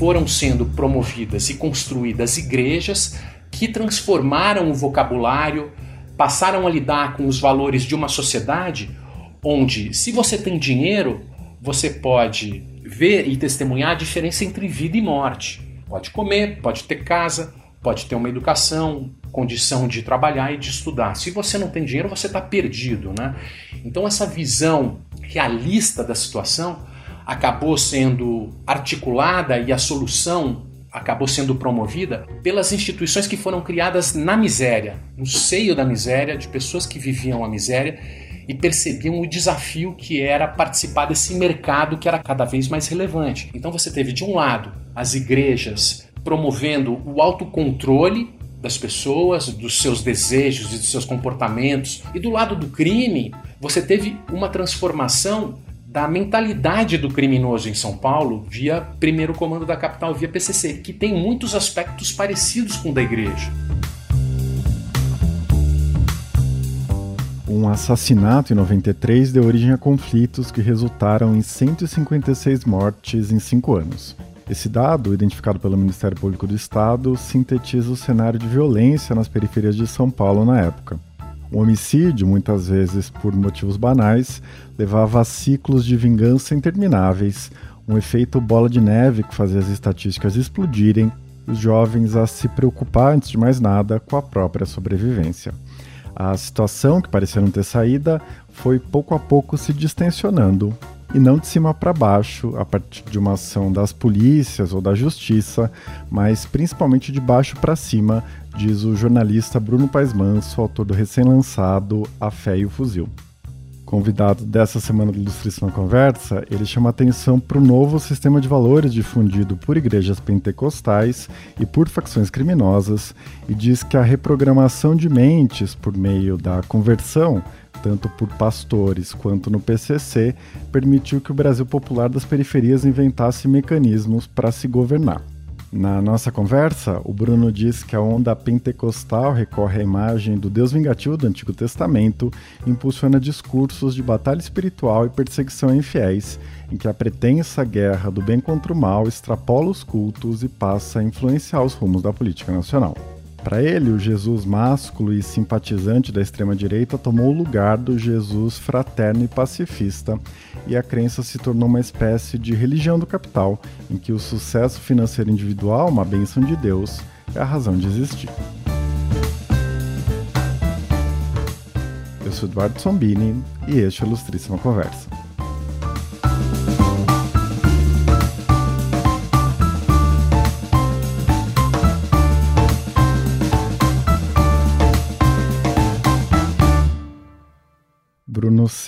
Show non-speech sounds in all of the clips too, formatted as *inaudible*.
foram sendo promovidas e construídas igrejas que transformaram o vocabulário, passaram a lidar com os valores de uma sociedade onde, se você tem dinheiro, você pode ver e testemunhar a diferença entre vida e morte. Pode comer, pode ter casa, pode ter uma educação, condição de trabalhar e de estudar. Se você não tem dinheiro, você está perdido, né? Então essa visão realista da situação acabou sendo articulada e a solução acabou sendo promovida pelas instituições que foram criadas na miséria, no seio da miséria, de pessoas que viviam a miséria e percebiam o desafio que era participar desse mercado que era cada vez mais relevante. Então você teve de um lado as igrejas promovendo o autocontrole das pessoas, dos seus desejos e dos seus comportamentos, e do lado do crime, você teve uma transformação da mentalidade do criminoso em São Paulo via primeiro comando da capital, via PCC, que tem muitos aspectos parecidos com o da igreja. Um assassinato em 93 deu origem a conflitos que resultaram em 156 mortes em cinco anos. Esse dado, identificado pelo Ministério Público do Estado, sintetiza o cenário de violência nas periferias de São Paulo na época. O homicídio, muitas vezes por motivos banais, levava a ciclos de vingança intermináveis, um efeito bola de neve que fazia as estatísticas explodirem, os jovens a se preocupar, antes de mais nada, com a própria sobrevivência. A situação, que parecia não ter saída, foi pouco a pouco se distensionando, e não de cima para baixo, a partir de uma ação das polícias ou da justiça, mas principalmente de baixo para cima, diz o jornalista Bruno Paes Manso, autor do recém-lançado A Fé e o Fuzil. Convidado dessa semana do Ilustríssima Conversa, ele chama atenção para o novo sistema de valores difundido por igrejas pentecostais e por facções criminosas e diz que a reprogramação de mentes por meio da conversão tanto por pastores quanto no PCC, permitiu que o Brasil popular das periferias inventasse mecanismos para se governar. Na nossa conversa, o Bruno diz que a onda pentecostal recorre à imagem do Deus vingativo do Antigo Testamento impulsiona discursos de batalha espiritual e perseguição a infiéis, em que a pretensa guerra do bem contra o mal extrapola os cultos e passa a influenciar os rumos da política nacional. Para ele, o Jesus másculo e simpatizante da extrema-direita tomou o lugar do Jesus fraterno e pacifista, e a crença se tornou uma espécie de religião do capital, em que o sucesso financeiro individual, uma bênção de Deus, é a razão de existir. Eu sou Eduardo Sombini e este é a Ilustríssima Conversa.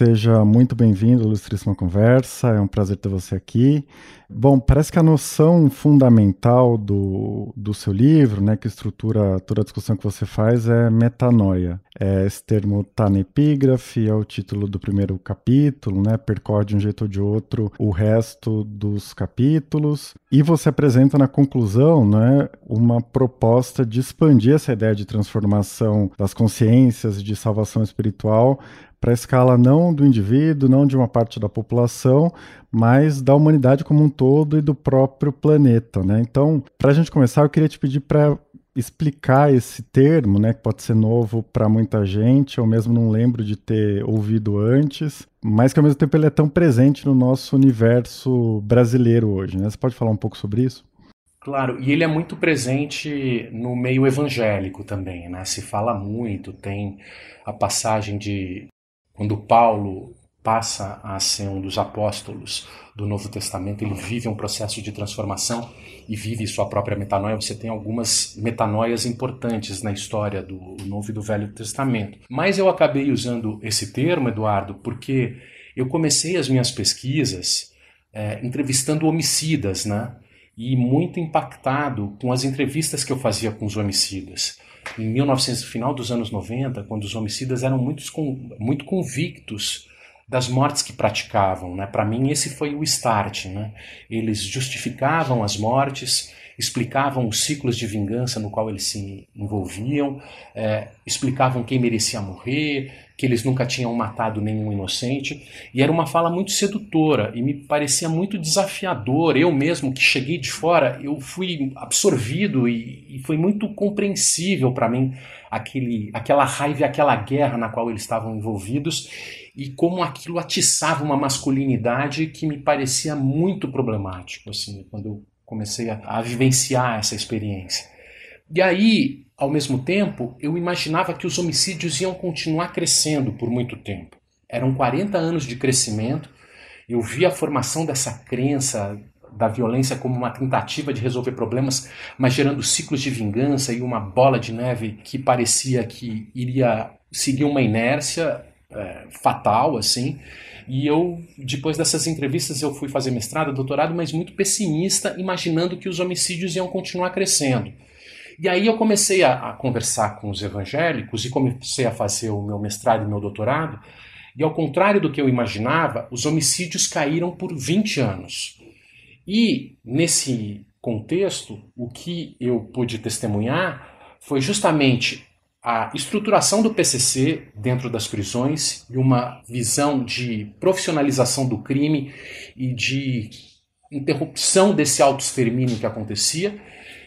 Seja muito bem-vindo Ilustríssima Conversa, é um prazer ter você aqui. Bom, parece que a noção fundamental do, do seu livro, né, que estrutura toda a discussão que você faz, é metanoia. É, esse termo está na epígrafe, é o título do primeiro capítulo, né, percorre de um jeito ou de outro o resto dos capítulos. E você apresenta na conclusão né, uma proposta de expandir essa ideia de transformação das consciências de salvação espiritual para a escala não do indivíduo, não de uma parte da população, mas da humanidade como um todo e do próprio planeta. Né? Então, para a gente começar, eu queria te pedir para explicar esse termo, né, que pode ser novo para muita gente, eu mesmo não lembro de ter ouvido antes, mas que ao mesmo tempo ele é tão presente no nosso universo brasileiro hoje. Né? Você pode falar um pouco sobre isso? Claro, e ele é muito presente no meio evangélico também, né? Se fala muito, tem a passagem de quando Paulo passa a ser um dos apóstolos do Novo Testamento, ele vive um processo de transformação e vive sua própria metanoia. Você tem algumas metanoias importantes na história do Novo e do Velho Testamento. Mas eu acabei usando esse termo, Eduardo, porque eu comecei as minhas pesquisas é, entrevistando homicidas, né? E muito impactado com as entrevistas que eu fazia com os homicidas em 1900, final dos anos 90, quando os homicidas eram muito, muito convictos das mortes que praticavam. Né? Para mim, esse foi o start. Né? Eles justificavam as mortes, explicavam os ciclos de vingança no qual eles se envolviam, é, explicavam quem merecia morrer, que eles nunca tinham matado nenhum inocente, e era uma fala muito sedutora e me parecia muito desafiador. Eu mesmo, que cheguei de fora, eu fui absorvido e, e foi muito compreensível para mim aquele, aquela raiva e aquela guerra na qual eles estavam envolvidos e como aquilo atiçava uma masculinidade que me parecia muito problemático, assim, quando eu comecei a, a vivenciar essa experiência. E aí, ao mesmo tempo, eu imaginava que os homicídios iam continuar crescendo por muito tempo. Eram 40 anos de crescimento, eu vi a formação dessa crença da violência como uma tentativa de resolver problemas, mas gerando ciclos de vingança e uma bola de neve que parecia que iria seguir uma inércia é, fatal, assim. E eu, depois dessas entrevistas, eu fui fazer mestrado, doutorado, mas muito pessimista, imaginando que os homicídios iam continuar crescendo. E aí eu comecei a, a conversar com os evangélicos e comecei a fazer o meu mestrado e meu doutorado. E ao contrário do que eu imaginava, os homicídios caíram por 20 anos. E nesse contexto, o que eu pude testemunhar foi justamente a estruturação do PCC dentro das prisões e uma visão de profissionalização do crime e de interrupção desse auto-extermínio que acontecia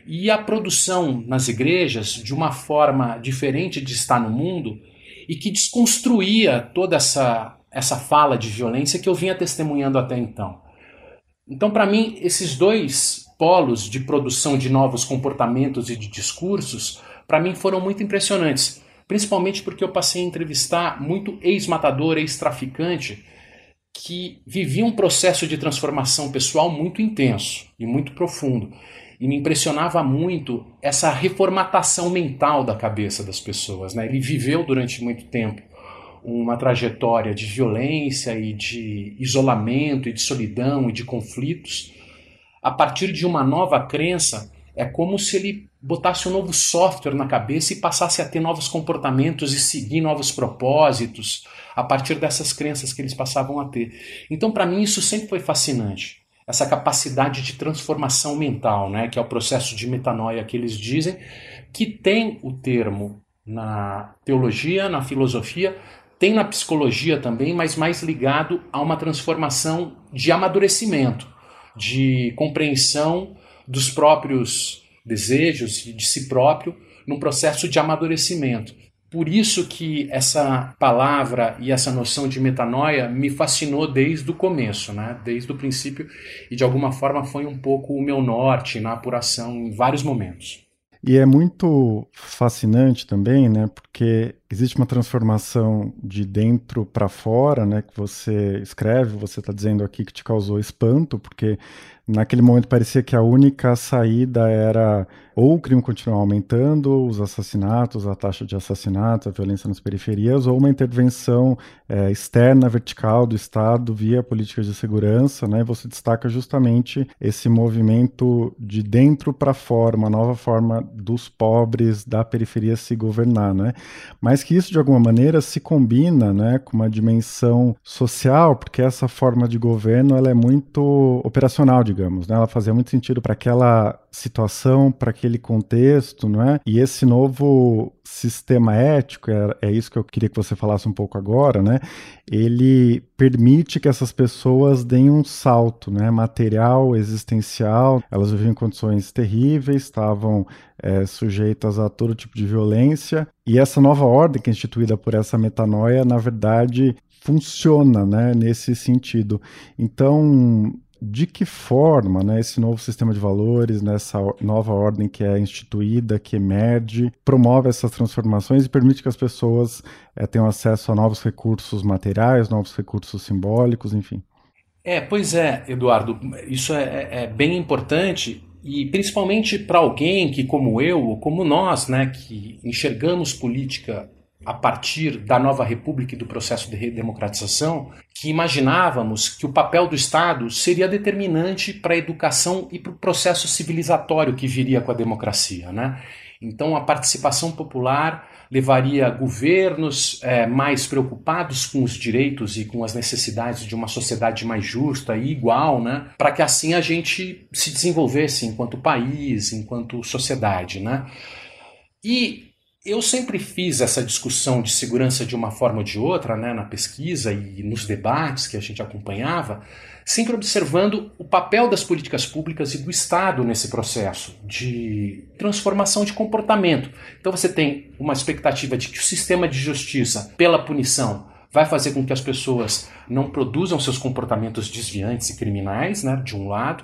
e a produção nas igrejas de uma forma diferente de estar no mundo e que desconstruía toda essa, essa fala de violência que eu vinha testemunhando até então. Então, para mim, esses dois polos de produção de novos comportamentos e de discursos para mim foram muito impressionantes, principalmente porque eu passei a entrevistar muito ex-matador, ex-traficante que vivia um processo de transformação pessoal muito intenso e muito profundo. E me impressionava muito essa reformatação mental da cabeça das pessoas. Né? Ele viveu durante muito tempo uma trajetória de violência e de isolamento e de solidão e de conflitos. A partir de uma nova crença, é como se ele botasse um novo software na cabeça e passasse a ter novos comportamentos e seguir novos propósitos a partir dessas crenças que eles passavam a ter. Então, para mim, isso sempre foi fascinante. Essa capacidade de transformação mental, né, que é o processo de metanoia que eles dizem, que tem o termo na teologia, na filosofia, tem na psicologia também, mas mais ligado a uma transformação de amadurecimento, de compreensão dos próprios desejos de si próprio num processo de amadurecimento. Por isso que essa palavra e essa noção de metanoia me fascinou desde o começo, né? desde o princípio, e de alguma forma foi um pouco o meu norte na apuração em vários momentos. E é muito fascinante também, né? Porque existe uma transformação de dentro para fora, né? Que você escreve, você está dizendo aqui que te causou espanto, porque naquele momento parecia que a única saída era ou o crime continuar aumentando, os assassinatos, a taxa de assassinatos, a violência nas periferias, ou uma intervenção é, externa, vertical do Estado via políticas de segurança, né? Você destaca justamente esse movimento de dentro para fora, uma nova forma dos pobres da periferia se governar, né? Mas que isso de alguma maneira se combina, né, com uma dimensão social, porque essa forma de governo ela é muito operacional, digamos, né? Ela fazia muito sentido para aquela situação, para aquele contexto, não é? E esse novo sistema ético, é, é isso que eu queria que você falasse um pouco agora, né? Ele permite que essas pessoas deem um salto, né? Material, existencial. Elas viviam em condições terríveis, estavam é, sujeitas a todo tipo de violência. E essa nova ordem que é instituída por essa metanoia, na verdade, funciona, né? Nesse sentido. Então, de que forma né, esse novo sistema de valores, nessa né, nova ordem que é instituída, que emerge, promove essas transformações e permite que as pessoas é, tenham acesso a novos recursos materiais, novos recursos simbólicos, enfim. É, pois é, Eduardo, isso é, é, é bem importante e principalmente para alguém que, como eu, ou como nós, né, que enxergamos política a partir da nova república e do processo de redemocratização, que imaginávamos que o papel do Estado seria determinante para a educação e para o processo civilizatório que viria com a democracia. Né? Então, a participação popular levaria governos é, mais preocupados com os direitos e com as necessidades de uma sociedade mais justa e igual, né? Para que assim a gente se desenvolvesse enquanto país, enquanto sociedade, né? E eu sempre fiz essa discussão de segurança de uma forma ou de outra, né, na pesquisa e nos debates que a gente acompanhava, sempre observando o papel das políticas públicas e do Estado nesse processo de transformação de comportamento. Então você tem uma expectativa de que o sistema de justiça, pela punição, vai fazer com que as pessoas não produzam seus comportamentos desviantes e criminais, né, de um lado,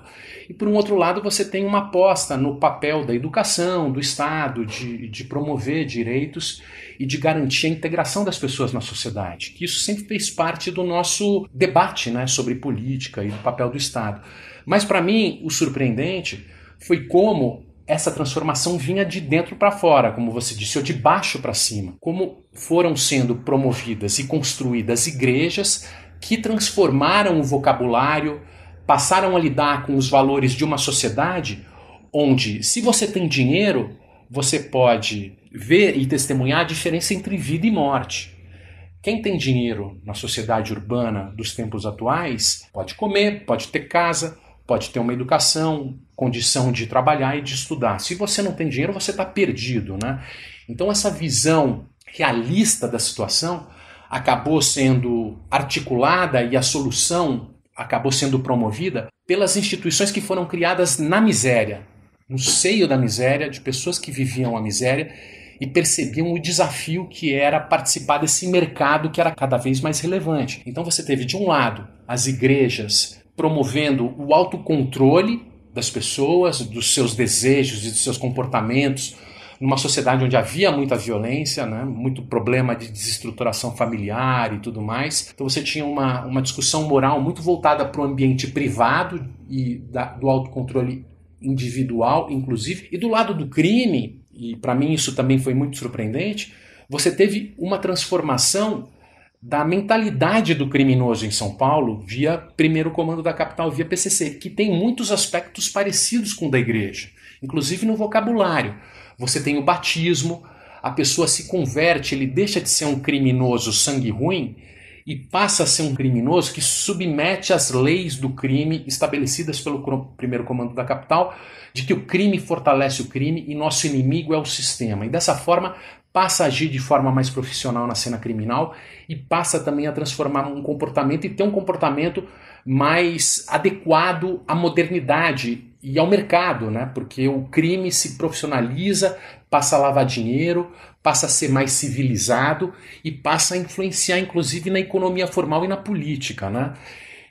e por um outro lado você tem uma aposta no papel da educação, do Estado, de, de promover direitos e de garantir a integração das pessoas na sociedade, que isso sempre fez parte do nosso debate né, sobre política e do papel do Estado. Mas para mim, o surpreendente foi como essa transformação vinha de dentro para fora, como você disse, ou de baixo para cima. Como foram sendo promovidas e construídas igrejas que transformaram o vocabulário, passaram a lidar com os valores de uma sociedade onde, se você tem dinheiro, você pode ver e testemunhar a diferença entre vida e morte. Quem tem dinheiro na sociedade urbana dos tempos atuais pode comer, pode ter casa, pode ter uma educação, condição de trabalhar e de estudar. Se você não tem dinheiro, você está perdido, né? Então essa visão realista da situação acabou sendo articulada e a solução acabou sendo promovida pelas instituições que foram criadas na miséria, no seio da miséria, de pessoas que viviam a miséria e percebiam o desafio que era participar desse mercado que era cada vez mais relevante. Então você teve de um lado as igrejas promovendo o autocontrole das pessoas, dos seus desejos e dos seus comportamentos, numa sociedade onde havia muita violência, né, muito problema de desestruturação familiar e tudo mais. Então você tinha uma, uma discussão moral muito voltada para o ambiente privado e da, do autocontrole individual, inclusive, e do lado do crime, e para mim isso também foi muito surpreendente, você teve uma transformação da mentalidade do criminoso em São Paulo via primeiro comando da capital, via PCC, que tem muitos aspectos parecidos com o da igreja, inclusive no vocabulário. Você tem o batismo, a pessoa se converte, ele deixa de ser um criminoso sangue ruim e passa a ser um criminoso que submete às leis do crime estabelecidas pelo primeiro comando da capital, de que o crime fortalece o crime e nosso inimigo é o sistema. E dessa forma passa a agir de forma mais profissional na cena criminal e passa também a transformar um comportamento e ter um comportamento mais adequado à modernidade e ao mercado, né? Porque o crime se profissionaliza, passa a lavar dinheiro, passa a ser mais civilizado e passa a influenciar inclusive na economia formal e na política, né?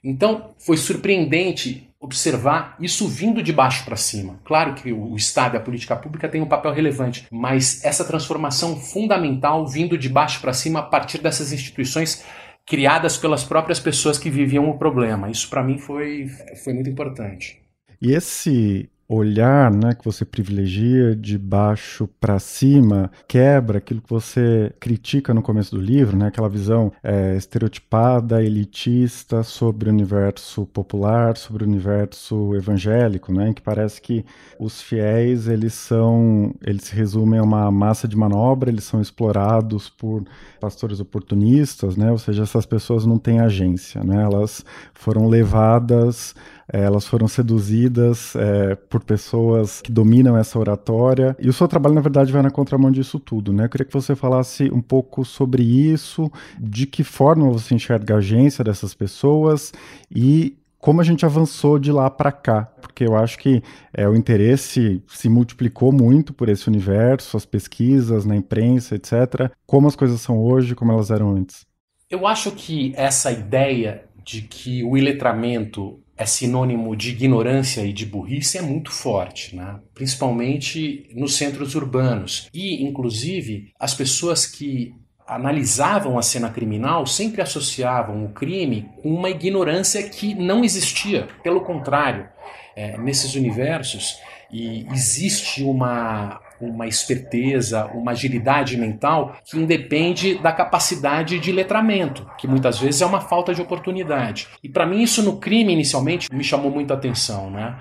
Então, foi surpreendente observar isso vindo de baixo para cima. Claro que o Estado e a política pública têm um papel relevante, mas essa transformação fundamental vindo de baixo para cima a partir dessas instituições criadas pelas próprias pessoas que viviam o problema. Isso para mim foi, foi muito importante. E esse olhar né, que você privilegia de baixo para cima quebra aquilo que você critica no começo do livro, né, aquela visão é, estereotipada, elitista sobre o universo popular, sobre o universo evangélico, né, em que parece que os fiéis eles são, eles se resumem a uma massa de manobra, eles são explorados por pastores oportunistas, né, ou seja, essas pessoas não têm agência, né, elas foram levadas elas foram seduzidas é, por pessoas que dominam essa oratória. E o seu trabalho, na verdade, vai na contramão disso tudo, né? Eu queria que você falasse um pouco sobre isso, de que forma você enxerga a agência dessas pessoas e como a gente avançou de lá para cá, porque eu acho que é, o interesse se multiplicou muito por esse universo, as pesquisas na imprensa, etc. Como as coisas são hoje, como elas eram antes. Eu acho que essa ideia de que o iletramento é sinônimo de ignorância e de burrice é muito forte, né? principalmente nos centros urbanos. E, inclusive, as pessoas que analisavam a cena criminal sempre associavam o crime com uma ignorância que não existia. Pelo contrário, é, nesses universos e existe uma uma esperteza, uma agilidade mental que independe da capacidade de letramento, que muitas vezes é uma falta de oportunidade. E para mim isso no crime inicialmente me chamou muita atenção, né?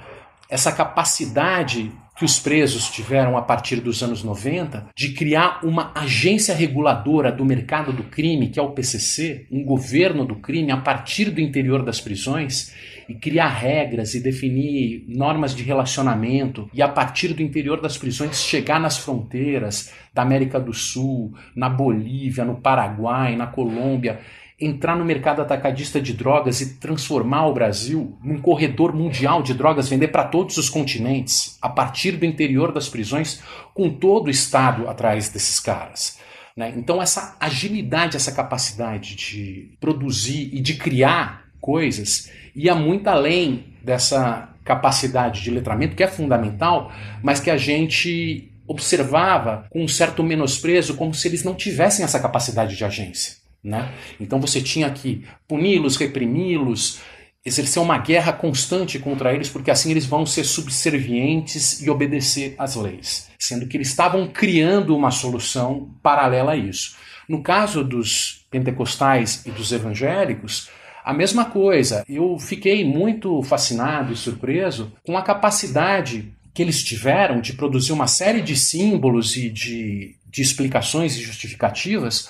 Essa capacidade que os presos tiveram a partir dos anos 90 de criar uma agência reguladora do mercado do crime, que é o PCC, um governo do crime a partir do interior das prisões e criar regras e definir normas de relacionamento e a partir do interior das prisões chegar nas fronteiras da América do Sul, na Bolívia, no Paraguai, na Colômbia entrar no mercado atacadista de drogas e transformar o Brasil num corredor mundial de drogas, vender para todos os continentes, a partir do interior das prisões, com todo o Estado atrás desses caras. Né? Então, essa agilidade, essa capacidade de produzir e de criar coisas ia muito além dessa capacidade de letramento, que é fundamental, mas que a gente observava com um certo menosprezo, como se eles não tivessem essa capacidade de agência. Né? Então você tinha que puni-los, reprimi-los, exercer uma guerra constante contra eles, porque assim eles vão ser subservientes e obedecer às leis, sendo que eles estavam criando uma solução paralela a isso. No caso dos pentecostais e dos evangélicos, a mesma coisa. Eu fiquei muito fascinado e surpreso com a capacidade que eles tiveram de produzir uma série de símbolos e de, de explicações e justificativas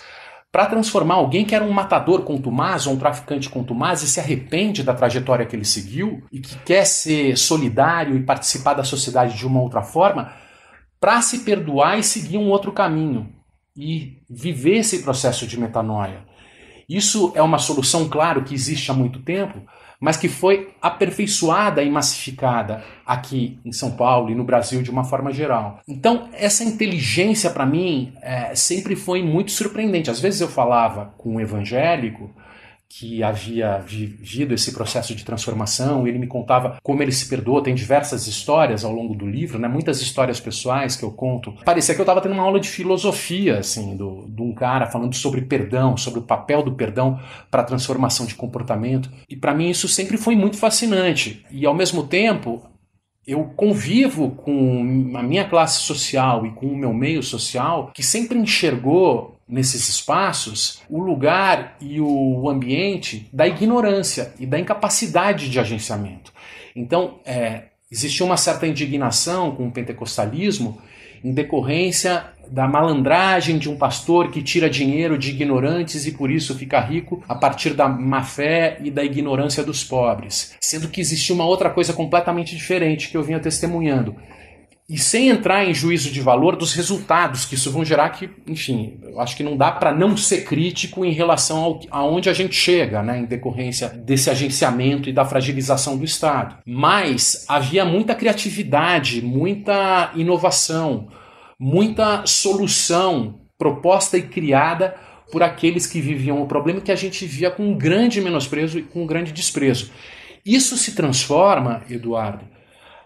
para transformar alguém que era um matador contumaz ou um traficante contumaz e se arrepende da trajetória que ele seguiu e que quer ser solidário e participar da sociedade de uma outra forma, para se perdoar e seguir um outro caminho e viver esse processo de metanoia. Isso é uma solução, claro, que existe há muito tempo, mas que foi aperfeiçoada e massificada aqui em São Paulo e no Brasil de uma forma geral. Então, essa inteligência para mim é, sempre foi muito surpreendente. Às vezes eu falava com um evangélico que havia vivido esse processo de transformação, ele me contava como ele se perdoou, tem diversas histórias ao longo do livro, né? muitas histórias pessoais que eu conto. Parecia que eu estava tendo uma aula de filosofia, assim, do, de um cara falando sobre perdão, sobre o papel do perdão para a transformação de comportamento. E para mim isso sempre foi muito fascinante. E ao mesmo tempo, eu convivo com a minha classe social e com o meu meio social que sempre enxergou nesses espaços o lugar e o ambiente da ignorância e da incapacidade de agenciamento. Então, é, existia uma certa indignação com o pentecostalismo em decorrência da malandragem de um pastor que tira dinheiro de ignorantes e por isso fica rico a partir da má fé e da ignorância dos pobres. Sendo que existia uma outra coisa completamente diferente que eu vinha testemunhando e sem entrar em juízo de valor dos resultados que isso vão gerar, que, enfim, eu acho que não dá para não ser crítico em relação ao, aonde a gente chega, né, em decorrência desse agenciamento e da fragilização do Estado. Mas havia muita criatividade, muita inovação, muita solução proposta e criada por aqueles que viviam o problema que a gente via com um grande menosprezo e com um grande desprezo. Isso se transforma, Eduardo,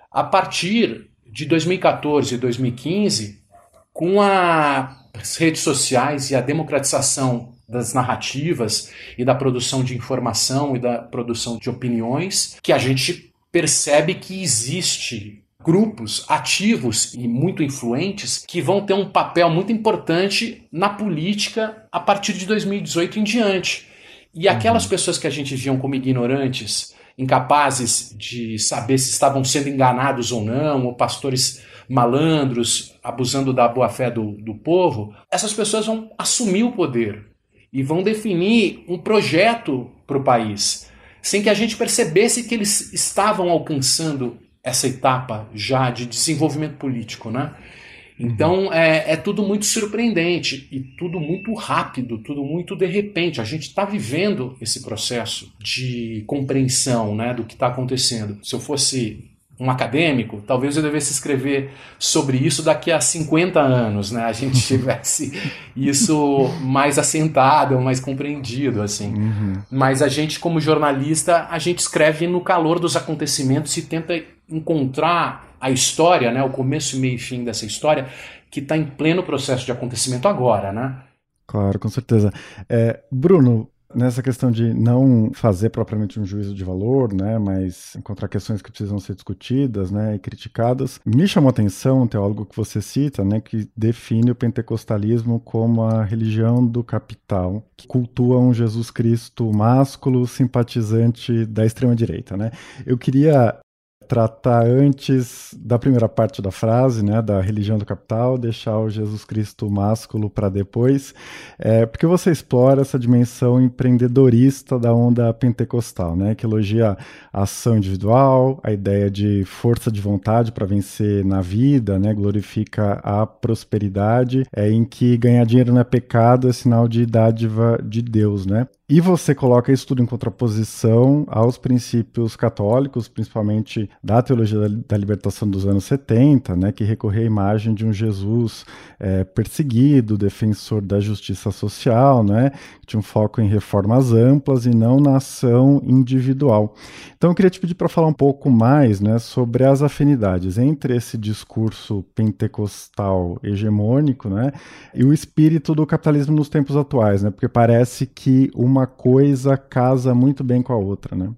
a partir de 2014 e 2015, com as redes sociais e a democratização das narrativas e da produção de informação e da produção de opiniões, que a gente percebe que existe grupos ativos e muito influentes que vão ter um papel muito importante na política a partir de 2018 em diante. E aquelas uhum. pessoas que a gente viam como ignorantes, incapazes de saber se estavam sendo enganados ou não, ou pastores malandros abusando da boa-fé do, do povo, essas pessoas vão assumir o poder e vão definir um projeto para o país, sem que a gente percebesse que eles estavam alcançando essa etapa já de desenvolvimento político, né? Então é, é, tudo muito surpreendente e tudo muito rápido, tudo muito de repente. A gente está vivendo esse processo de compreensão né, do que está acontecendo. Se eu fosse um acadêmico, talvez eu devesse escrever sobre isso daqui a 50 anos, né? A gente *laughs* tivesse isso mais assentado, mais compreendido, assim. Uhum. Mas a gente, como jornalista, a gente escreve no calor dos acontecimentos e tenta encontrar a história, né? O começo, meio e fim dessa história, que está em pleno processo de acontecimento agora, né? Claro, com certeza. É, Bruno, nessa questão de não fazer propriamente um juízo de valor, né, mas encontrar questões que precisam ser discutidas, né, e criticadas, me chamou a atenção um teólogo que você cita, né, que define o pentecostalismo como a religião do capital, que cultua um Jesus Cristo másculo simpatizante da extrema direita, né? Eu queria tratar antes da primeira parte da frase, né, da religião do capital, deixar o Jesus Cristo másculo para depois, é, porque você explora essa dimensão empreendedorista da onda pentecostal, né, que elogia a ação individual, a ideia de força de vontade para vencer na vida, né, glorifica a prosperidade, é, em que ganhar dinheiro não é pecado, é sinal de dádiva de Deus, né? E você coloca isso tudo em contraposição aos princípios católicos, principalmente da teologia da, libertação dos anos 70, né, que recorria à imagem de um Jesus é, perseguido, defensor da justiça social, né, que tinha um foco em reformas amplas e não na ação individual. Então eu queria te pedir para falar um pouco mais né, sobre as afinidades entre esse discurso pentecostal hegemônico né, e o espírito do capitalismo nos tempos atuais, né, porque parece que uma uma coisa casa muito bem com a outra, né?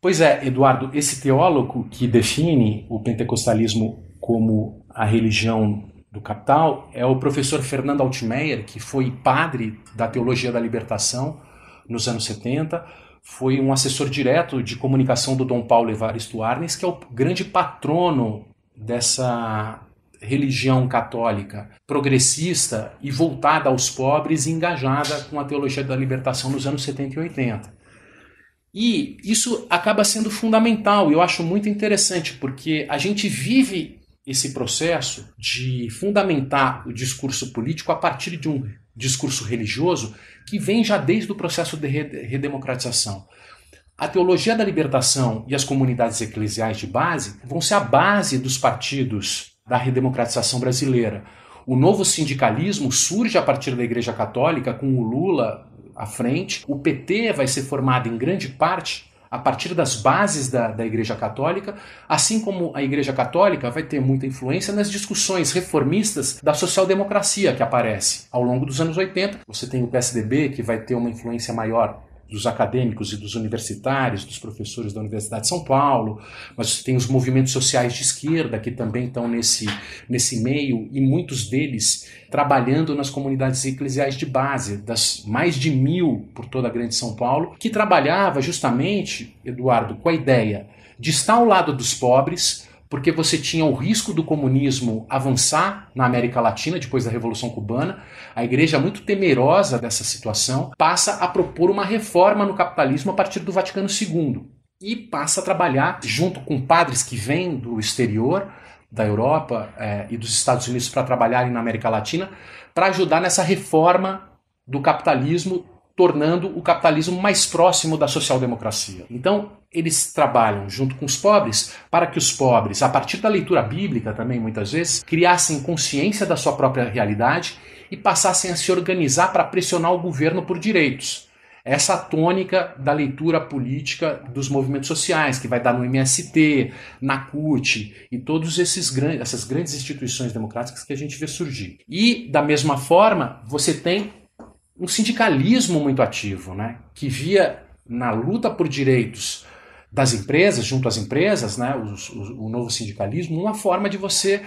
Pois é, Eduardo, esse teólogo que define o pentecostalismo como a religião do capital é o professor Fernando Altmaier, que foi padre da teologia da libertação nos anos 70, foi um assessor direto de comunicação do Dom Paulo Evaristo Arnes, que é o grande patrono dessa religião católica progressista e voltada aos pobres e engajada com a teologia da libertação nos anos 70 e 80. E isso acaba sendo fundamental, eu acho muito interessante, porque a gente vive esse processo de fundamentar o discurso político a partir de um discurso religioso que vem já desde o processo de redemocratização. A teologia da libertação e as comunidades eclesiais de base vão ser a base dos partidos da redemocratização brasileira. O novo sindicalismo surge a partir da Igreja Católica, com o Lula à frente. O PT vai ser formado em grande parte a partir das bases da, da Igreja Católica, assim como a Igreja Católica vai ter muita influência nas discussões reformistas da social-democracia que aparece ao longo dos anos 80. Você tem o PSDB, que vai ter uma influência maior dos acadêmicos e dos universitários, dos professores da Universidade de São Paulo, mas tem os movimentos sociais de esquerda que também estão nesse, nesse meio, e muitos deles trabalhando nas comunidades eclesiais de base, das mais de mil por toda a grande São Paulo, que trabalhava justamente, Eduardo, com a ideia de estar ao lado dos pobres, porque você tinha o risco do comunismo avançar na América Latina depois da Revolução Cubana. A igreja, muito temerosa dessa situação, passa a propor uma reforma no capitalismo a partir do Vaticano II e passa a trabalhar junto com padres que vêm do exterior, da Europa eh, e dos Estados Unidos para trabalharem na América Latina, para ajudar nessa reforma do capitalismo tornando o capitalismo mais próximo da social-democracia. Então, eles trabalham junto com os pobres para que os pobres, a partir da leitura bíblica também muitas vezes, criassem consciência da sua própria realidade e passassem a se organizar para pressionar o governo por direitos. Essa tônica da leitura política dos movimentos sociais, que vai dar no MST, na CUT e todas essas grandes instituições democráticas que a gente vê surgir. E, da mesma forma, você tem um sindicalismo muito ativo, né? que via na luta por direitos das empresas, junto às empresas, né? o, o, novo sindicalismo, uma forma de você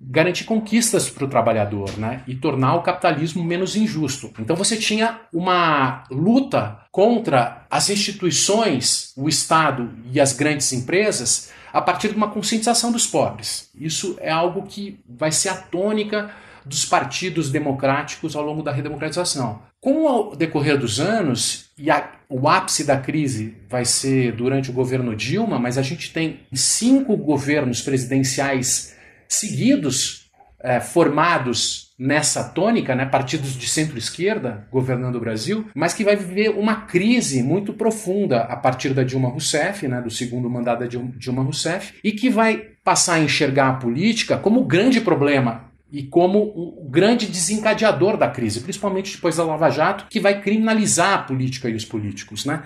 garantir conquistas para o trabalhador né? e tornar o capitalismo menos injusto. Então você tinha uma luta contra as instituições, o Estado e as grandes empresas a partir de uma conscientização dos pobres. Isso é algo que vai ser a tônica dos partidos democráticos ao longo da redemocratização. Com o decorrer dos anos, e a, o ápice da crise vai ser durante o governo Dilma, mas a gente tem cinco governos presidenciais seguidos, é, formados nessa tônica, né, partidos de centro-esquerda governando o Brasil, mas que vai viver uma crise muito profunda a partir da Dilma Rousseff, né, do segundo mandato da Dilma Rousseff, e que vai passar a enxergar a política como o grande problema e como o grande desencadeador da crise, principalmente depois da Lava Jato, que vai criminalizar a política e os políticos, né?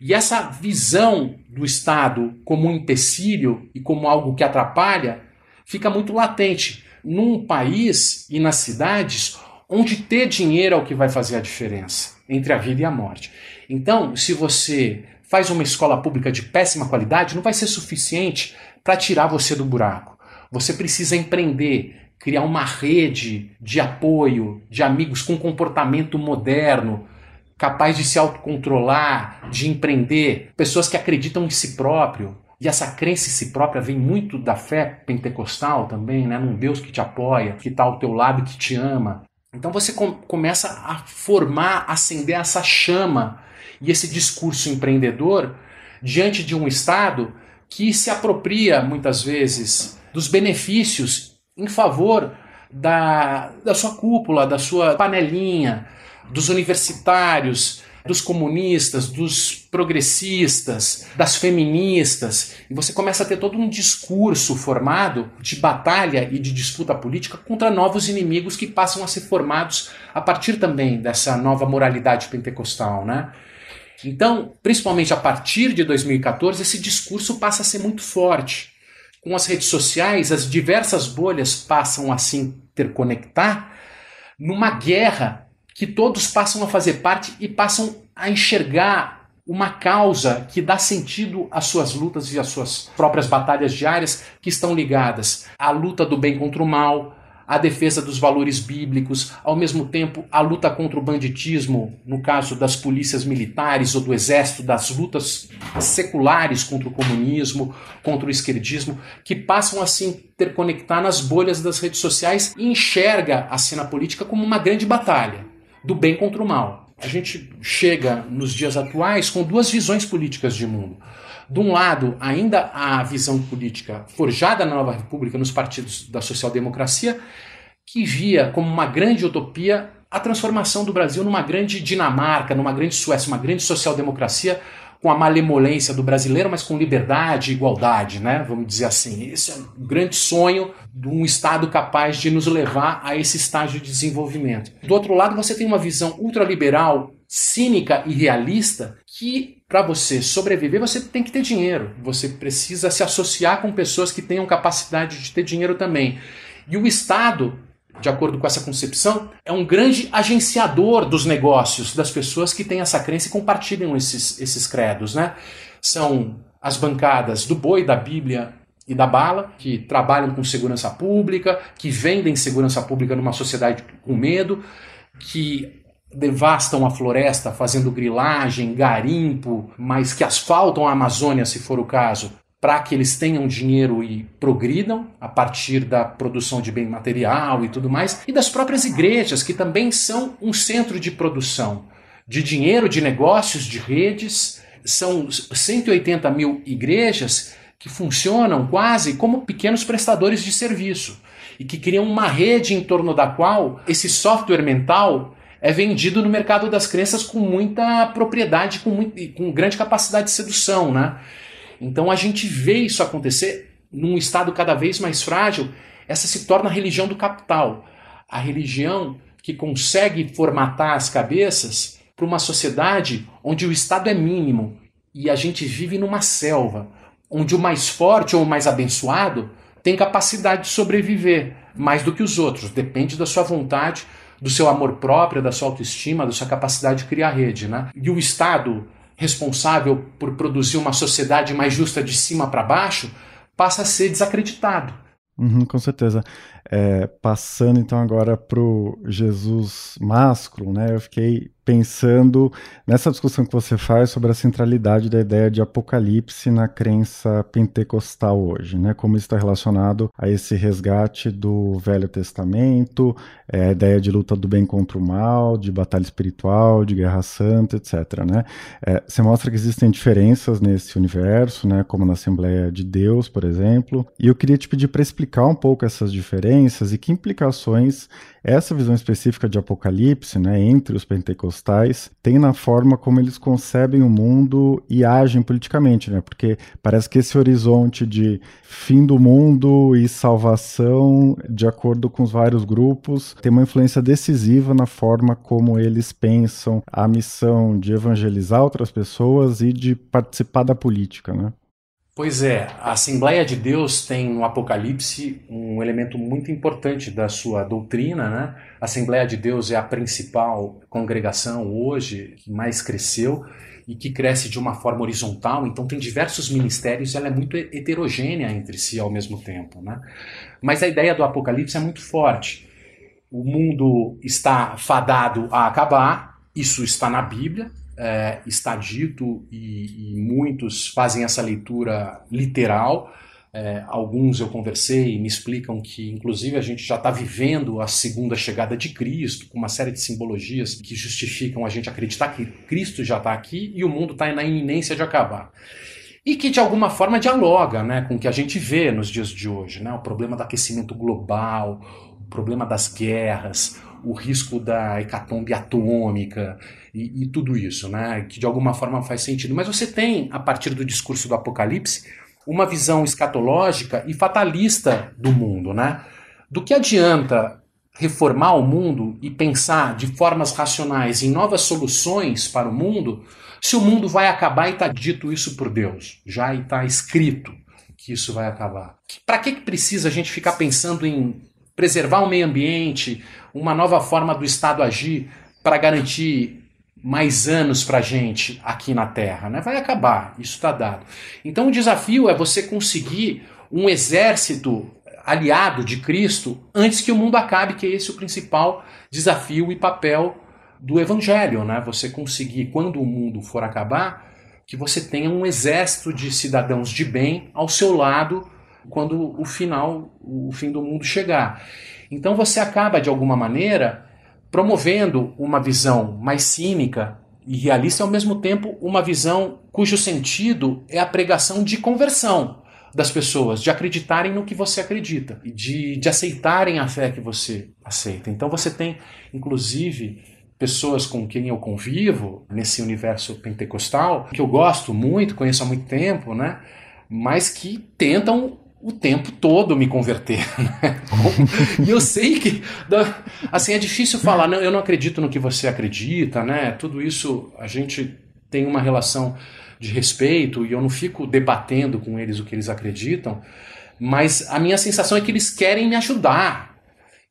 E essa visão do Estado como um empecilho e como algo que atrapalha fica muito latente num país e nas cidades onde ter dinheiro é o que vai fazer a diferença entre a vida e a morte. Então, se você faz uma escola pública de péssima qualidade, não vai ser suficiente para tirar você do buraco. Você precisa empreender, criar uma rede de apoio, de amigos com comportamento moderno, capaz de se autocontrolar, de empreender, pessoas que acreditam em si próprio, e essa crença em si própria vem muito da fé pentecostal também, né? num Deus que te apoia, que está ao teu lado que te ama. Então você com começa a formar, acender essa chama e esse discurso empreendedor diante de um Estado que se apropria muitas vezes dos benefícios em favor da, da sua cúpula, da sua panelinha, dos universitários, dos comunistas, dos progressistas, das feministas, e você começa a ter todo um discurso formado de batalha e de disputa política contra novos inimigos que passam a ser formados a partir também dessa nova moralidade pentecostal, né? Então, principalmente a partir de 2014, esse discurso passa a ser muito forte. Com as redes sociais, as diversas bolhas passam a se interconectar numa guerra que todos passam a fazer parte e passam a enxergar uma causa que dá sentido às suas lutas e às suas próprias batalhas diárias que estão ligadas à luta do bem contra o mal, à defesa dos valores bíblicos, ao mesmo tempo a luta contra o banditismo, no caso das polícias militares ou do exército, das lutas seculares contra o comunismo, contra o esquerdismo, que passam a se interconectar nas bolhas das redes sociais e enxerga a cena política como uma grande batalha do bem contra o mal. A gente chega nos dias atuais com duas visões políticas de mundo. De um lado, ainda a visão política forjada na nova república nos partidos da social-democracia, que via como uma grande utopia a transformação do Brasil numa grande Dinamarca, numa grande Suécia, uma grande social-democracia com a malemolência do brasileiro, mas com liberdade e igualdade, né? Vamos dizer assim. Esse é um grande sonho de um Estado capaz de nos levar a esse estágio de desenvolvimento. Do outro lado, você tem uma visão ultraliberal, cínica e realista que para você sobreviver você tem que ter dinheiro. Você precisa se associar com pessoas que tenham capacidade de ter dinheiro também. E o Estado de acordo com essa concepção, é um grande agenciador dos negócios das pessoas que têm essa crença e compartilham esses, esses credos. Né? São as bancadas do boi, da Bíblia e da bala, que trabalham com segurança pública, que vendem segurança pública numa sociedade com medo, que devastam a floresta fazendo grilagem, garimpo, mas que asfaltam a Amazônia, se for o caso, para que eles tenham dinheiro e progridam a partir da produção de bem material e tudo mais, e das próprias igrejas, que também são um centro de produção de dinheiro, de negócios, de redes. São 180 mil igrejas que funcionam quase como pequenos prestadores de serviço e que criam uma rede em torno da qual esse software mental é vendido no mercado das crenças com muita propriedade, com, muito, com grande capacidade de sedução, né? Então a gente vê isso acontecer num estado cada vez mais frágil. Essa se torna a religião do capital, a religião que consegue formatar as cabeças para uma sociedade onde o Estado é mínimo e a gente vive numa selva, onde o mais forte ou o mais abençoado tem capacidade de sobreviver mais do que os outros, depende da sua vontade, do seu amor próprio, da sua autoestima, da sua capacidade de criar rede. Né? E o Estado responsável por produzir uma sociedade mais justa de cima para baixo, passa a ser desacreditado. Uhum, com certeza. É, passando então agora para o Jesus másculo, né? Eu fiquei pensando nessa discussão que você faz sobre a centralidade da ideia de apocalipse na crença pentecostal hoje, né? Como está relacionado a esse resgate do Velho Testamento, é, a ideia de luta do bem contra o mal, de batalha espiritual, de guerra santa, etc. Né? É, você mostra que existem diferenças nesse universo, né? Como na Assembleia de Deus, por exemplo. E eu queria te pedir para explicar um pouco essas diferenças e que implicações essa visão específica de Apocalipse, né, entre os pentecostais, tem na forma como eles concebem o mundo e agem politicamente, né? Porque parece que esse horizonte de fim do mundo e salvação, de acordo com os vários grupos, tem uma influência decisiva na forma como eles pensam a missão de evangelizar outras pessoas e de participar da política, né? Pois é, a Assembleia de Deus tem no Apocalipse um elemento muito importante da sua doutrina, né? A Assembleia de Deus é a principal congregação hoje que mais cresceu e que cresce de uma forma horizontal, então tem diversos ministérios, ela é muito heterogênea entre si ao mesmo tempo, né? Mas a ideia do Apocalipse é muito forte. O mundo está fadado a acabar, isso está na Bíblia, é, está dito e, e, muitos fazem essa leitura literal. É, alguns eu conversei e me explicam que, inclusive, a gente já está vivendo a segunda chegada de Cristo, com uma série de simbologias que justificam a gente acreditar que Cristo já está aqui e o mundo está na iminência de acabar. E que, de alguma forma, dialoga né, com o que a gente vê nos dias de hoje: né, o problema do aquecimento global, o problema das guerras, o risco da hecatombe atômica e, e, tudo isso, né? Que de alguma forma faz sentido. Mas você tem, a partir do discurso do Apocalipse, uma visão escatológica e fatalista do mundo, né? Do que adianta reformar o mundo e pensar de formas racionais em novas soluções para o mundo se o mundo vai acabar e está dito isso por Deus? Já está escrito que isso vai acabar. Para que, que precisa a gente ficar pensando em preservar o meio ambiente, uma nova forma do Estado agir para garantir mais anos para a gente aqui na Terra. Né? Vai acabar, isso está dado. Então o desafio é você conseguir um exército aliado de Cristo antes que o mundo acabe, que é esse o principal desafio e papel do Evangelho. Né? Você conseguir, quando o mundo for acabar, que você tenha um exército de cidadãos de bem ao seu lado quando o final, o fim do mundo chegar. Então você acaba, de alguma maneira, promovendo uma visão mais cínica e realista, ao mesmo tempo uma visão cujo sentido é a pregação de conversão das pessoas, de acreditarem no que você acredita, de, de aceitarem a fé que você aceita. Então você tem, inclusive, pessoas com quem eu convivo nesse universo pentecostal, que eu gosto muito, conheço há muito tempo, né? mas que tentam o tempo todo me converter. *laughs* Né? e eu sei que assim é difícil falar, não, eu não acredito no que você acredita, né? Tudo isso a gente tem uma relação de respeito e eu não fico debatendo com eles o que eles acreditam, mas a minha sensação é que eles querem me ajudar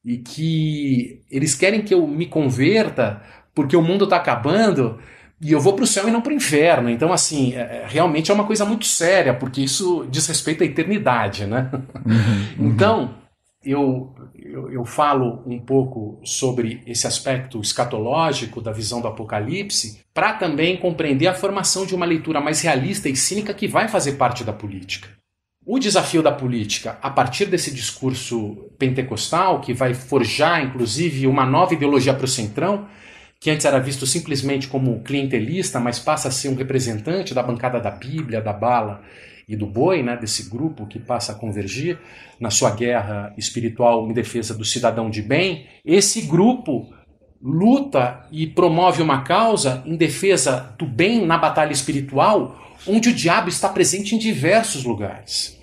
e que eles querem que eu me converta porque o mundo está acabando e eu vou para o céu e não para o inferno. Então, assim, é, é, realmente é uma coisa muito séria, porque isso diz respeito à eternidade, né? Uhum, *laughs* uhum. Então, eu, eu, eu, falo um pouco sobre esse aspecto escatológico da visão do Apocalipse, para também compreender a formação de uma leitura mais realista e cínica que vai fazer parte da política. O desafio da política, a partir desse discurso pentecostal, que vai forjar, inclusive, uma nova ideologia para o centrão, que antes era visto simplesmente como clientelista, mas passa a ser um representante da bancada da Bíblia, da bala e do boi, né, desse grupo que passa a convergir na sua guerra espiritual em defesa do cidadão de bem, esse grupo luta e promove uma causa em defesa do bem na batalha espiritual, onde o diabo está presente em diversos lugares.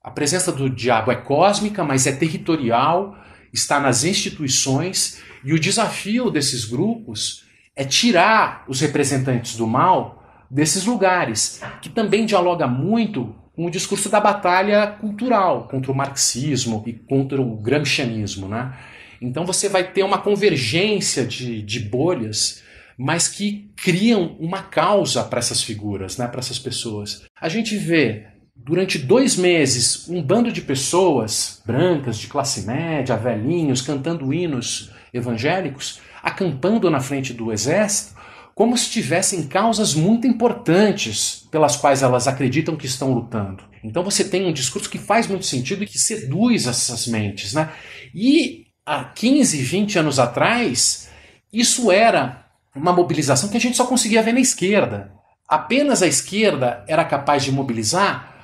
A presença do diabo é cósmica, mas é territorial, está nas instituições e o desafio desses grupos é tirar os representantes do mal desses lugares, que também dialoga muito com o discurso da batalha cultural contra o marxismo e contra o gramscianismo. Né? Então você vai ter uma convergência de, de bolhas, mas que criam uma causa para essas figuras, né? para essas pessoas. A gente vê durante dois meses um bando de pessoas brancas, de classe média, velhinhos, cantando hinos evangélicos acampando na frente do exército como se tivessem causas muito importantes pelas quais elas acreditam que estão lutando. Então você tem um discurso que faz muito sentido e que seduz essas mentes. Né? E há 15, 20 anos atrás, isso era uma mobilização que a gente só conseguia ver na esquerda. Apenas a esquerda era capaz de mobilizar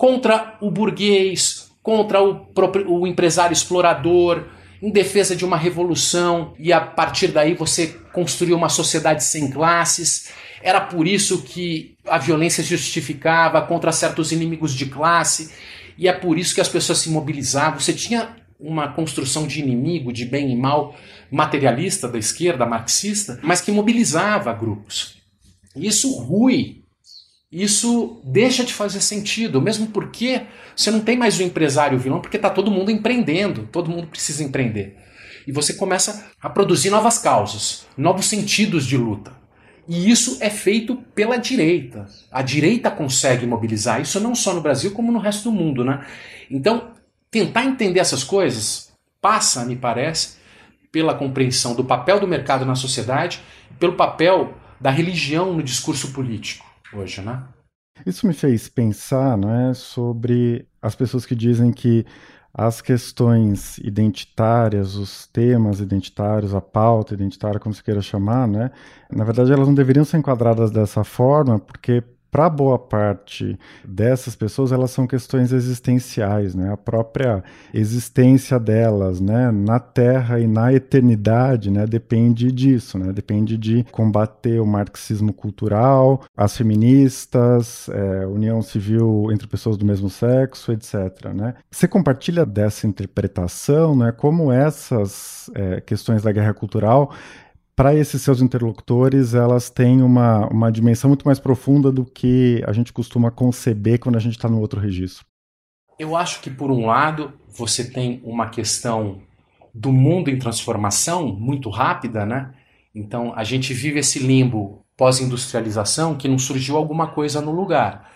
contra o burguês, contra o, o empresário explorador, em defesa de uma revolução e a partir daí você construiu uma sociedade sem classes. Era por isso que a violência justificava contra certos inimigos de classe e é por isso que as pessoas se mobilizavam. Você tinha uma construção de inimigo, de bem e mal materialista da esquerda, marxista, mas que mobilizava grupos. Isso rui isso deixa de fazer sentido, mesmo porque você não tem mais o empresário vilão, porque está todo mundo empreendendo, todo mundo precisa empreender. E você começa a produzir novas causas, novos sentidos de luta. E isso é feito pela direita. A direita consegue mobilizar isso não só no Brasil, como no resto do mundo. Né? Então, tentar entender essas coisas passa, me parece, pela compreensão do papel do mercado na sociedade, pelo papel da religião no discurso político hoje, né? Isso me fez pensar, não é, sobre as pessoas que dizem que as questões identitárias, os temas identitários, a pauta identitária, como se queira chamar, né? Na verdade, elas não deveriam ser enquadradas dessa forma, porque para boa parte dessas pessoas, elas são questões existenciais, né? A própria existência delas, né, na Terra e na eternidade, né, depende disso, né? Depende de combater o marxismo cultural, as feministas, é, união civil entre pessoas do mesmo sexo, etc. Né? Você compartilha dessa interpretação, né? Como essas é, questões da guerra cultural para esses seus interlocutores, elas têm uma, uma dimensão muito mais profunda do que a gente costuma conceber quando a gente está no outro registro. Eu acho que, por um lado, você tem uma questão do mundo em transformação muito rápida, né? Então, a gente vive esse limbo pós-industrialização que não surgiu alguma coisa no lugar.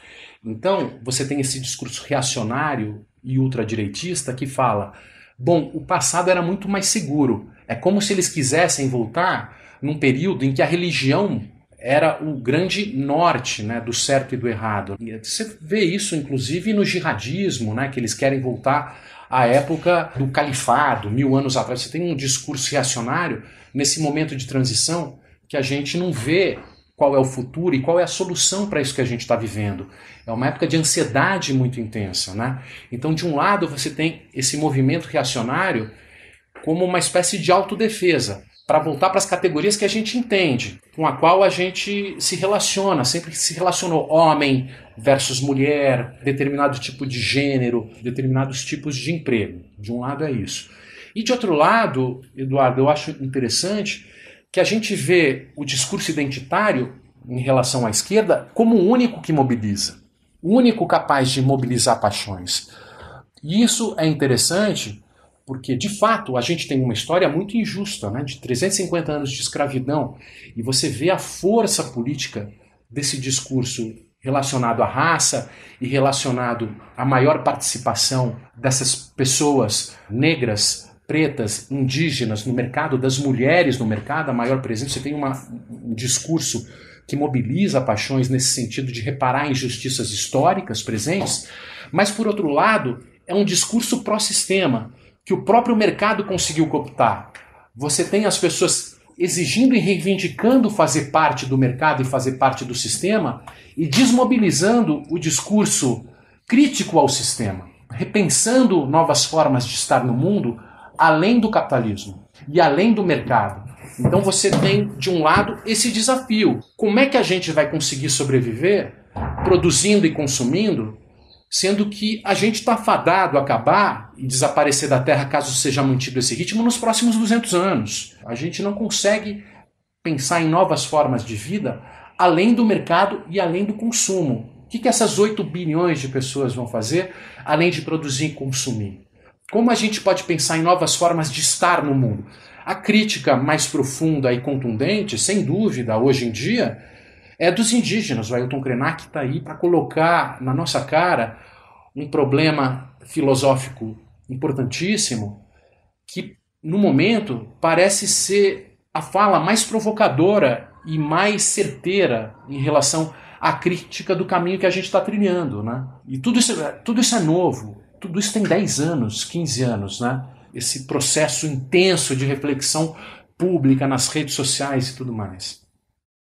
Então, você tem esse discurso reacionário e ultradireitista que fala: bom, o passado era muito mais seguro. É como se eles quisessem voltar num período em que a religião era o grande norte né, do certo e do errado. Você vê isso, inclusive, no jihadismo, né, que eles querem voltar à época do califado, mil anos atrás. Você tem um discurso reacionário nesse momento de transição que a gente não vê qual é o futuro e qual é a solução para isso que a gente está vivendo. É uma época de ansiedade muito intensa. Né? Então, de um lado, você tem esse movimento reacionário como uma espécie de autodefesa, para voltar para as categorias que a gente entende, com a qual a gente se relaciona, sempre se relacionou homem versus mulher, determinado tipo de gênero, determinados tipos de emprego. De um lado é isso. E de outro lado, Eduardo, eu acho interessante que a gente vê o discurso identitário em relação à esquerda como o único que mobiliza, o único capaz de mobilizar paixões. E isso é interessante porque, de fato, a gente tem uma história muito injusta, né, de 350 anos de escravidão, e você vê a força política desse discurso relacionado à raça e relacionado à maior participação dessas pessoas negras, pretas, indígenas no mercado, das mulheres no mercado, a maior presença. Você tem uma, um discurso que mobiliza paixões nesse sentido de reparar injustiças históricas presentes, mas, por outro lado, é um discurso pró-sistema que o próprio mercado conseguiu cooptar. Você tem as pessoas exigindo e reivindicando fazer parte do mercado e fazer parte do sistema e desmobilizando o discurso crítico ao sistema, repensando novas formas de estar no mundo além do capitalismo e além do mercado. Então você tem, de um lado, esse desafio. Como é que a gente vai conseguir sobreviver produzindo e consumindo sendo que a gente está fadado a acabar e desaparecer da Terra caso seja mantido esse ritmo nos próximos 200 anos. A gente não consegue pensar em novas formas de vida além do mercado e além do consumo. O que, que essas 8 bilhões de pessoas vão fazer além de produzir e consumir? Como a gente pode pensar em novas formas de estar no mundo? A crítica mais profunda e contundente, sem dúvida, hoje em dia, é dos indígenas. O Ailton Krenak está aí para colocar na nossa cara um problema filosófico importantíssimo que, no momento, parece ser a fala mais provocadora e mais certeira em relação à crítica do caminho que a gente está trilhando. Né? E tudo isso, tudo isso é novo, tudo isso tem 10 anos, 15 anos. Né? Esse processo intenso de reflexão pública nas redes sociais e tudo mais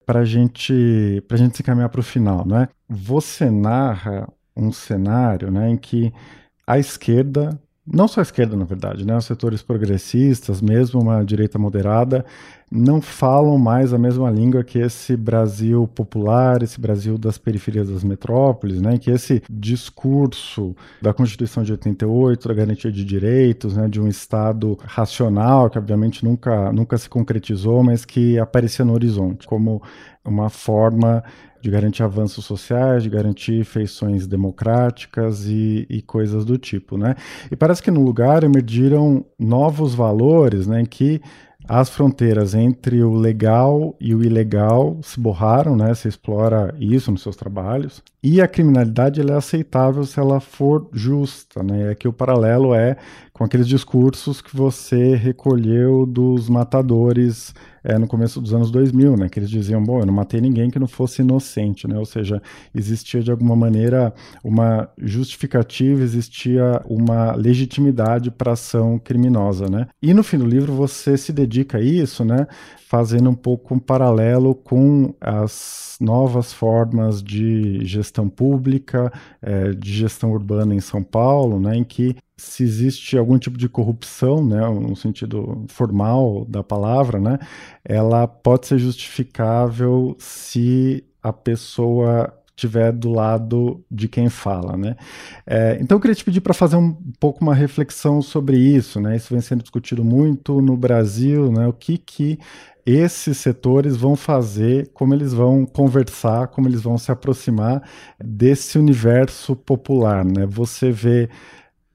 para gente, a gente se caminhar para o final, não é? Você narra um cenário né, em que a esquerda, não só a esquerda, na verdade, né, os setores progressistas, mesmo uma direita moderada, não falam mais a mesma língua que esse Brasil popular, esse Brasil das periferias das metrópoles, né, que esse discurso da Constituição de 88, da garantia de direitos, né, de um Estado racional, que obviamente nunca, nunca se concretizou, mas que aparecia no horizonte, como uma forma de garantir avanços sociais, de garantir feições democráticas e, e, coisas do tipo, né? E parece que no lugar emergiram novos valores, né, que as fronteiras entre o legal e o ilegal se borraram, né? Você explora isso nos seus trabalhos. E a criminalidade é aceitável se ela for justa, né? Aqui o paralelo é com aqueles discursos que você recolheu dos matadores é, no começo dos anos 2000, né, que eles diziam, bom, eu não matei ninguém que não fosse inocente, né, ou seja, existia de alguma maneira uma justificativa, existia uma legitimidade para ação criminosa, né. E no fim do livro você se dedica a isso, né, fazendo um pouco um paralelo com as novas formas de gestão pública, é, de gestão urbana em São Paulo, né, em que se existe algum tipo de corrupção, né, no sentido formal da palavra, né, ela pode ser justificável se a pessoa estiver do lado de quem fala, né? É, então eu queria te pedir para fazer um pouco uma reflexão sobre isso, né? Isso vem sendo discutido muito no Brasil, né? O que que esses setores vão fazer, como eles vão conversar, como eles vão se aproximar desse universo popular, né? Você vê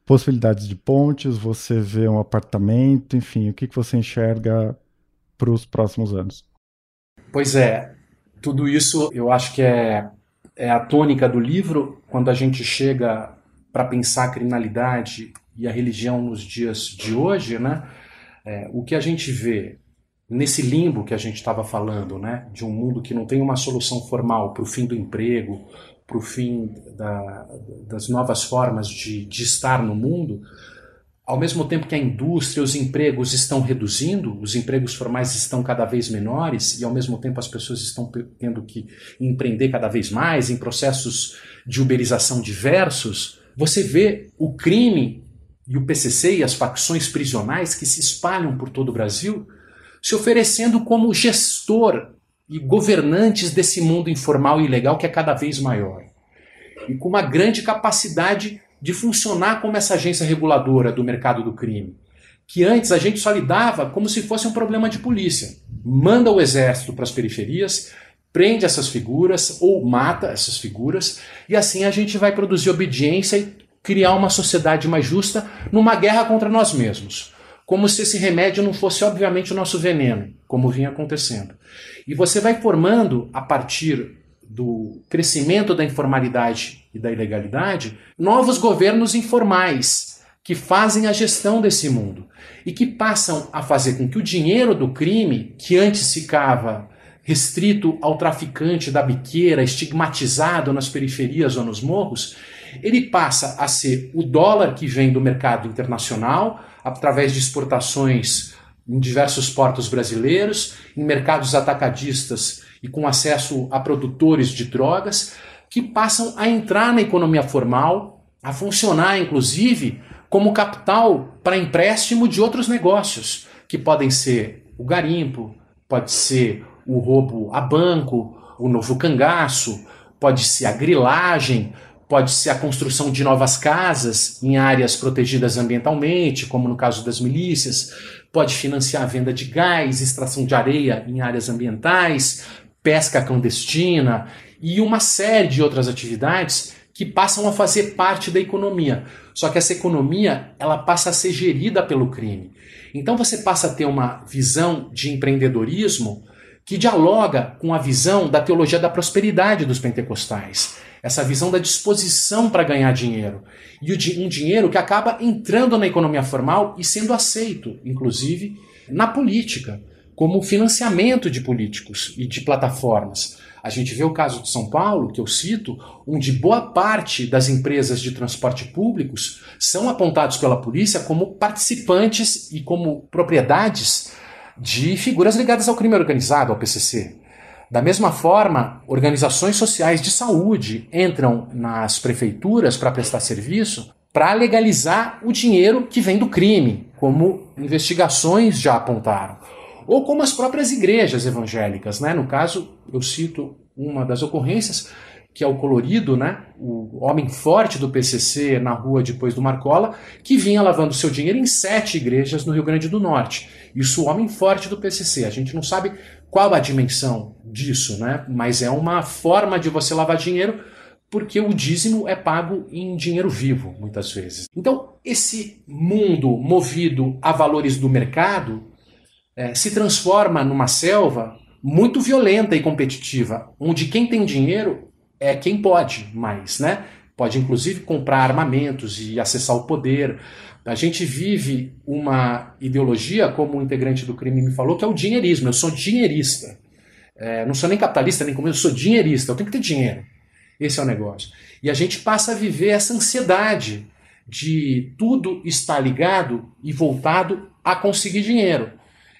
possibilidades de pontes, você vê um apartamento, enfim, o que, que você enxerga para os próximos anos? Pois é, tudo isso eu acho que é, é a tônica do livro quando a gente chega para pensar a criminalidade e a religião nos dias de hoje, né? É, o que a gente vê nesse limbo que a gente estava falando, né, de um mundo que não tem uma solução formal para o fim do emprego, para o fim da, das novas formas de, de estar no mundo, ao mesmo tempo que a indústria, os empregos estão reduzindo, os empregos formais estão cada vez menores e ao mesmo tempo as pessoas estão tendo que empreender cada vez mais em processos de uberização diversos, você vê o crime e o PCC e as facções prisionais que se espalham por todo o Brasil se oferecendo como gestor e governantes desse mundo informal e ilegal que é cada vez maior. E com uma grande capacidade de funcionar como essa agência reguladora do mercado do crime. Que antes a gente só lidava como se fosse um problema de polícia. Manda o exército para as periferias, prende essas figuras ou mata essas figuras, e assim a gente vai produzir obediência e criar uma sociedade mais justa numa guerra contra nós mesmos como se esse remédio não fosse, obviamente, o nosso veneno, como vinha acontecendo. E você vai formando, a partir do crescimento da informalidade e da ilegalidade, novos governos informais que fazem a gestão desse mundo e que passam a fazer com que o dinheiro do crime, que antes ficava restrito ao traficante da biqueira, estigmatizado nas periferias ou nos morros, ele passa a ser o dólar que vem do mercado internacional, através de exportações em diversos portos brasileiros, em mercados atacadistas e com acesso a produtores de drogas, que passam a entrar na economia formal, a funcionar inclusive como capital para empréstimo de outros negócios, que podem ser o garimpo, pode ser o roubo a banco, o novo cangaço, pode ser a grilagem, pode ser a construção de novas casas em áreas protegidas ambientalmente, como no caso das milícias, pode financiar a venda de gás, extração de areia em áreas ambientais, pesca clandestina e uma série de outras atividades que passam a fazer parte da economia. Só que essa economia, ela passa a ser gerida pelo crime. Então você passa a ter uma visão de empreendedorismo que dialoga com a visão da teologia da prosperidade dos pentecostais essa visão da disposição para ganhar dinheiro. E um dinheiro que acaba entrando na economia formal e sendo aceito, inclusive, na política, como financiamento de políticos e de plataformas. A gente vê o caso de São Paulo, que eu cito, onde boa parte das empresas de transporte públicos são apontados pela polícia como participantes e como propriedades de figuras ligadas ao crime organizado, ao PCC. Da mesma forma, organizações sociais de saúde entram nas prefeituras para prestar serviço para legalizar o dinheiro que vem do crime, como investigações já apontaram. Ou como as próprias igrejas evangélicas. Né? No caso, eu cito uma das ocorrências, que é o Colorido, né? o homem forte do PCC na rua depois do Marcola, que vinha lavando seu dinheiro em sete igrejas no Rio Grande do Norte. Isso, o homem forte do PCC. A gente não sabe qual a dimensão disso, né? Mas é uma forma de você lavar dinheiro porque o dízimo é pago em dinheiro vivo, muitas vezes. Então, esse mundo movido a valores do mercado é, se transforma numa selva muito violenta e competitiva, onde quem tem dinheiro é quem pode mais, né? Pode inclusive comprar armamentos e acessar o poder. A gente vive uma ideologia, como um integrante do crime me falou, que é o dinheirismo. Eu sou dinheirista. É, não sou nem capitalista, nem como eu sou dinheirista. Eu tenho que ter dinheiro. Esse é o negócio. E a gente passa a viver essa ansiedade de tudo estar ligado e voltado a conseguir dinheiro.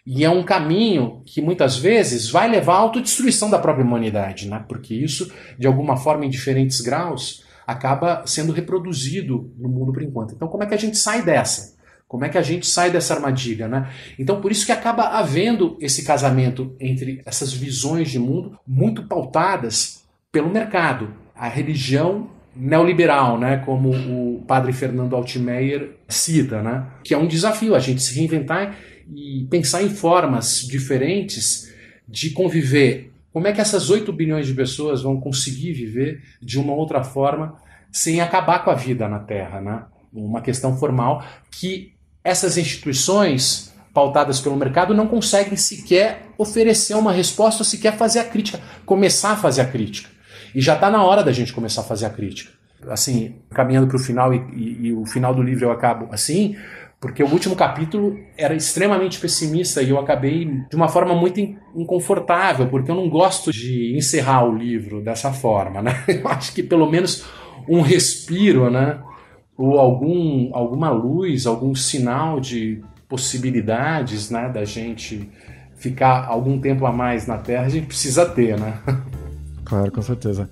E é um caminho que muitas vezes vai levar à autodestruição da própria humanidade, né? porque isso, de alguma forma, em diferentes graus, acaba sendo reproduzido no mundo por enquanto. Então, como é que a gente sai dessa? Como é que a gente sai dessa armadilha, né? Então, por isso que acaba havendo esse casamento entre essas visões de mundo muito pautadas pelo mercado. A religião neoliberal, né, como o padre Fernando Altmaier cita, né, que é um desafio a gente se reinventar e pensar em formas diferentes de conviver. Como é que essas 8 bilhões de pessoas vão conseguir viver de uma outra forma sem acabar com a vida na Terra, né? Uma questão formal que essas instituições pautadas pelo mercado não conseguem sequer oferecer uma resposta, sequer fazer a crítica, começar a fazer a crítica. E já está na hora da gente começar a fazer a crítica. Assim, caminhando para o final, e, e, e, o final do livro eu acabo assim, porque o último capítulo era extremamente pessimista e eu acabei de uma forma muito inconfortável, porque eu não gosto de encerrar o livro dessa forma, né? *laughs* Eu acho que pelo menos um respiro, né? Ou algum, alguma luz, algum sinal de possibilidades, né? Da gente ficar algum tempo a mais na Terra, a gente precisa ter, né? *laughs* Claro, com certeza.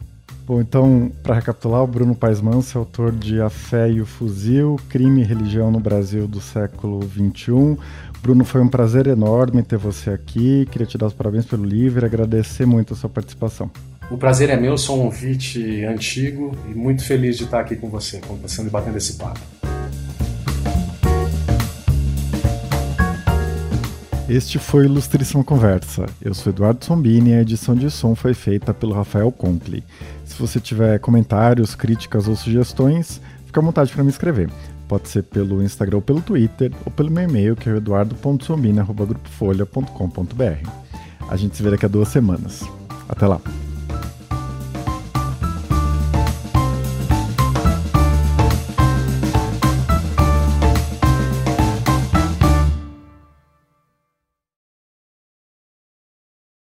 Bom, então, para recapitular, o Bruno Paes Manso é autor de A Fé e o Fuzil, Crime e Religião no Brasil do século XXI. Bruno, foi um prazer enorme ter você aqui. Queria te dar os parabéns pelo livro e agradecer muito a sua participação. O prazer é meu, sou um ouvinte antigo e muito feliz de estar aqui com você, conversando e batendo esse papo. Este foi Ilustríssima Conversa. Eu sou Eduardo Sombini e a edição de som foi feita pelo Rafael Conkle. Se você tiver comentários, críticas ou sugestões, fica à vontade para me escrever. Pode ser pelo Instagram ou pelo Twitter, ou pelo meu e-mail, que é eduardo.sombini.grupofolha.com.br. A gente se vê daqui a duas semanas. Até lá!